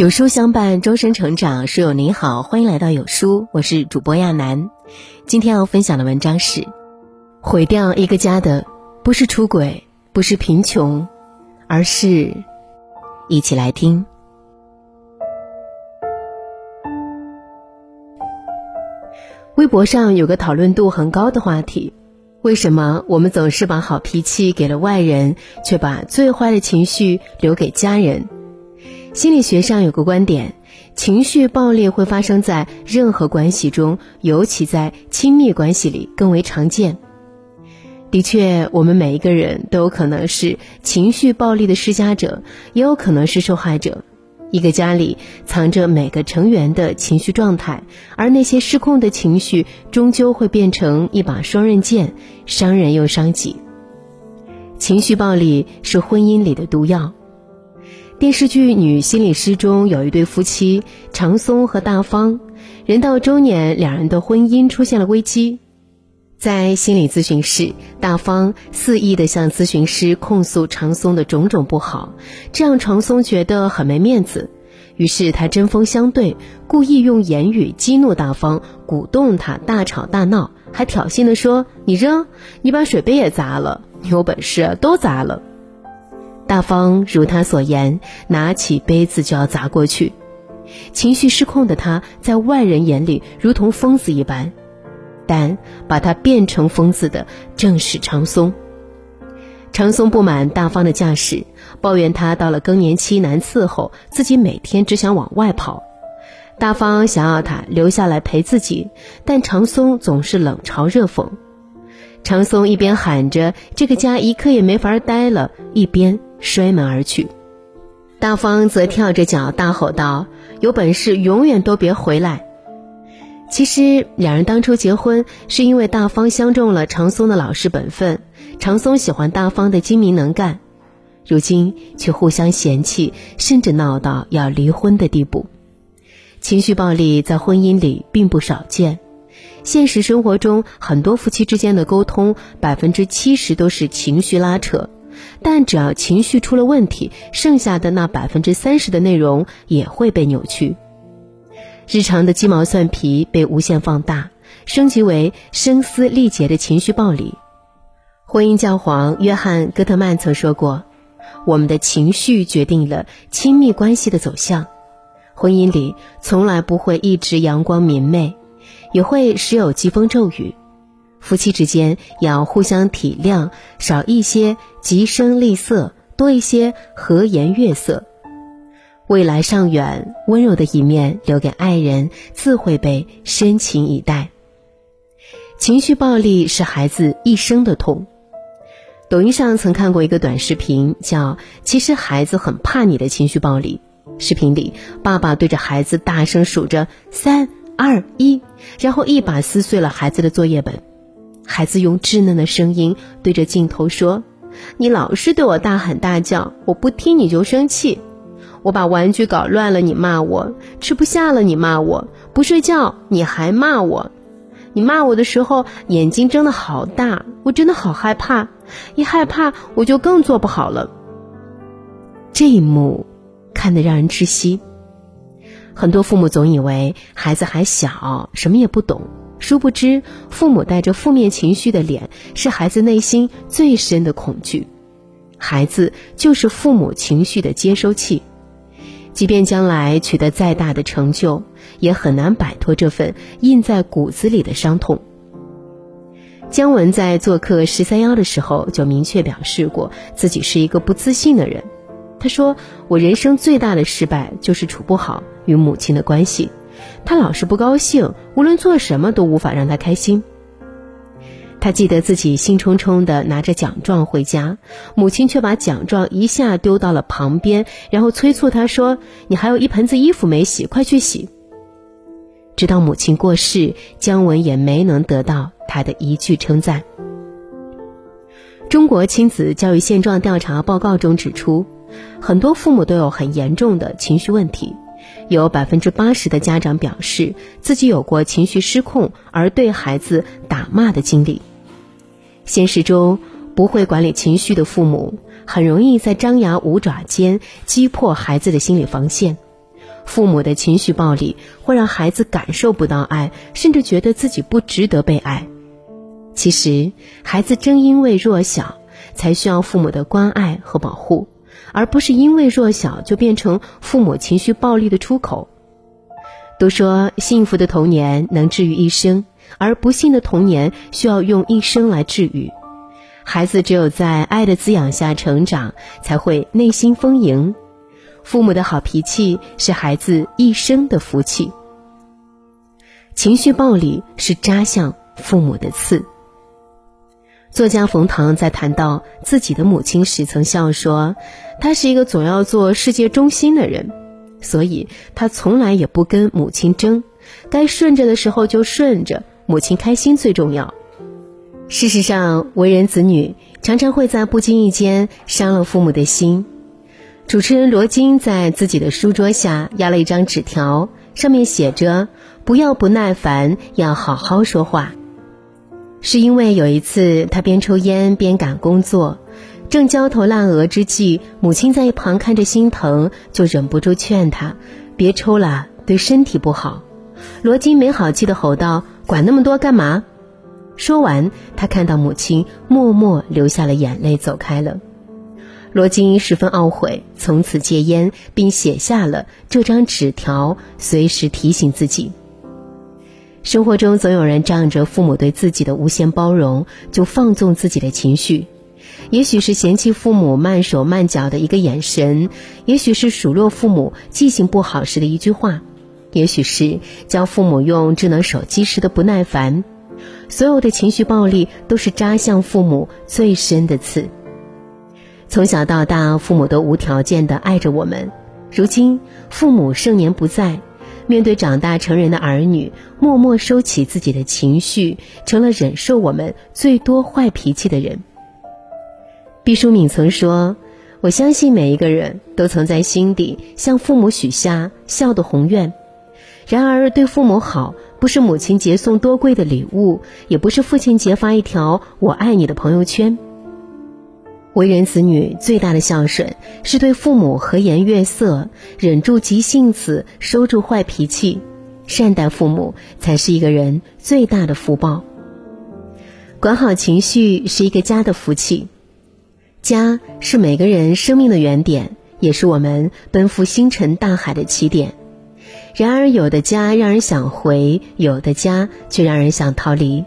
有书相伴，终身成长。书友您好，欢迎来到有书，我是主播亚楠。今天要分享的文章是：毁掉一个家的，不是出轨，不是贫穷，而是……一起来听。微博上有个讨论度很高的话题：为什么我们总是把好脾气给了外人，却把最坏的情绪留给家人？心理学上有个观点，情绪暴力会发生在任何关系中，尤其在亲密关系里更为常见。的确，我们每一个人都有可能是情绪暴力的施加者，也有可能是受害者。一个家里藏着每个成员的情绪状态，而那些失控的情绪终究会变成一把双刃剑，伤人又伤己。情绪暴力是婚姻里的毒药。电视剧《女心理师》中有一对夫妻长松和大方，人到中年，两人的婚姻出现了危机。在心理咨询室，大方肆意地向咨询师控诉长松的种种不好，这让长松觉得很没面子。于是他针锋相对，故意用言语激怒大方，鼓动他大吵大闹，还挑衅地说：“你扔，你把水杯也砸了，你有本事都砸了。”大方如他所言，拿起杯子就要砸过去。情绪失控的他，在外人眼里如同疯子一般，但把他变成疯子的正是长松。长松不满大方的架势，抱怨他到了更年期难伺候，自己每天只想往外跑。大方想要他留下来陪自己，但长松总是冷嘲热讽。长松一边喊着“这个家一刻也没法待了”，一边。摔门而去，大方则跳着脚大吼道：“有本事永远都别回来！”其实两人当初结婚是因为大方相中了长松的老实本分，长松喜欢大方的精明能干，如今却互相嫌弃，甚至闹到要离婚的地步。情绪暴力在婚姻里并不少见，现实生活中很多夫妻之间的沟通，百分之七十都是情绪拉扯。但只要情绪出了问题，剩下的那百分之三十的内容也会被扭曲。日常的鸡毛蒜皮被无限放大，升级为声嘶力竭的情绪暴力。婚姻教皇约翰·戈特曼曾说过：“我们的情绪决定了亲密关系的走向。婚姻里从来不会一直阳光明媚，也会时有疾风骤雨。”夫妻之间要互相体谅，少一些急声厉色，多一些和颜悦色。未来尚远，温柔的一面留给爱人，自会被深情以待。情绪暴力是孩子一生的痛。抖音上曾看过一个短视频，叫“其实孩子很怕你的情绪暴力”。视频里，爸爸对着孩子大声数着三二一，然后一把撕碎了孩子的作业本。孩子用稚嫩的声音对着镜头说：“你老是对我大喊大叫，我不听你就生气。我把玩具搞乱了，你骂我；吃不下了，你骂我；不睡觉，你还骂我。你骂我的时候，眼睛睁得好大，我真的好害怕。一害怕，我就更做不好了。”这一幕看得让人窒息。很多父母总以为孩子还小，什么也不懂。殊不知，父母带着负面情绪的脸，是孩子内心最深的恐惧。孩子就是父母情绪的接收器，即便将来取得再大的成就，也很难摆脱这份印在骨子里的伤痛。姜文在做客十三幺的时候，就明确表示过自己是一个不自信的人。他说：“我人生最大的失败，就是处不好与母亲的关系。”他老是不高兴，无论做什么都无法让他开心。他记得自己兴冲冲地拿着奖状回家，母亲却把奖状一下丢到了旁边，然后催促他说：“你还有一盆子衣服没洗，快去洗。”直到母亲过世，姜文也没能得到他的一句称赞。中国亲子教育现状调查报告中指出，很多父母都有很严重的情绪问题。有百分之八十的家长表示自己有过情绪失控而对孩子打骂的经历。现实中，不会管理情绪的父母很容易在张牙舞爪间击破孩子的心理防线。父母的情绪暴力会让孩子感受不到爱，甚至觉得自己不值得被爱。其实，孩子正因为弱小，才需要父母的关爱和保护，而不是因为弱小就变成父母情绪暴力的出口。都说幸福的童年能治愈一生，而不幸的童年需要用一生来治愈。孩子只有在爱的滋养下成长，才会内心丰盈。父母的好脾气是孩子一生的福气。情绪暴力是扎向父母的刺。作家冯唐在谈到自己的母亲时，曾笑说：“他是一个总要做世界中心的人，所以他从来也不跟母亲争，该顺着的时候就顺着，母亲开心最重要。”事实上，为人子女常常会在不经意间伤了父母的心。主持人罗京在自己的书桌下压了一张纸条，上面写着：“不要不耐烦，要好好说话。”是因为有一次，他边抽烟边赶工作，正焦头烂额之际，母亲在一旁看着心疼，就忍不住劝他：“别抽了，对身体不好。”罗金没好气的吼道：“管那么多干嘛？”说完，他看到母亲默默流下了眼泪，走开了。罗金十分懊悔，从此戒烟，并写下了这张纸条，随时提醒自己。生活中总有人仗着父母对自己的无限包容，就放纵自己的情绪。也许是嫌弃父母慢手慢脚的一个眼神，也许是数落父母记性不好时的一句话，也许是教父母用智能手机时的不耐烦。所有的情绪暴力都是扎向父母最深的刺。从小到大，父母都无条件的爱着我们，如今父母盛年不在。面对长大成人的儿女，默默收起自己的情绪，成了忍受我们最多坏脾气的人。毕淑敏曾说：“我相信每一个人都曾在心底向父母许下笑的宏愿。然而，对父母好，不是母亲节送多贵的礼物，也不是父亲节发一条‘我爱你’的朋友圈。”为人子女最大的孝顺，是对父母和颜悦色，忍住急性子，收住坏脾气，善待父母，才是一个人最大的福报。管好情绪是一个家的福气，家是每个人生命的原点，也是我们奔赴星辰大海的起点。然而，有的家让人想回，有的家却让人想逃离。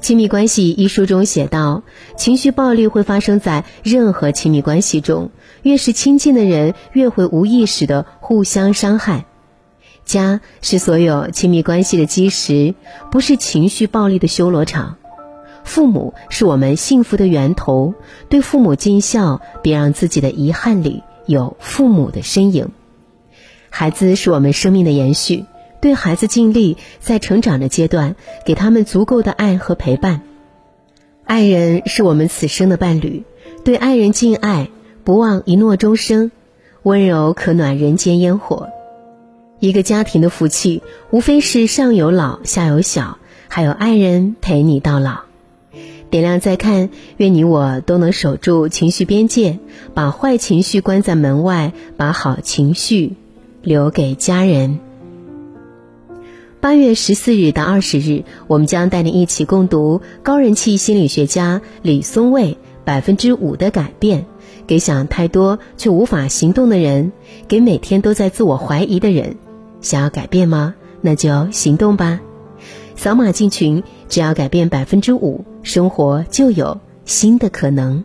亲密关系一书中写道：“情绪暴力会发生在任何亲密关系中，越是亲近的人，越会无意识的互相伤害。家是所有亲密关系的基石，不是情绪暴力的修罗场。父母是我们幸福的源头，对父母尽孝，别让自己的遗憾里有父母的身影。孩子是我们生命的延续。”对孩子尽力，在成长的阶段，给他们足够的爱和陪伴。爱人是我们此生的伴侣，对爱人敬爱，不忘一诺终生。温柔可暖人间烟火。一个家庭的福气，无非是上有老，下有小，还有爱人陪你到老。点亮再看，愿你我都能守住情绪边界，把坏情绪关在门外，把好情绪留给家人。八月十四日到二十日，我们将带你一起共读高人气心理学家李松蔚《百分之五的改变》，给想太多却无法行动的人，给每天都在自我怀疑的人。想要改变吗？那就行动吧！扫码进群，只要改变百分之五，生活就有新的可能。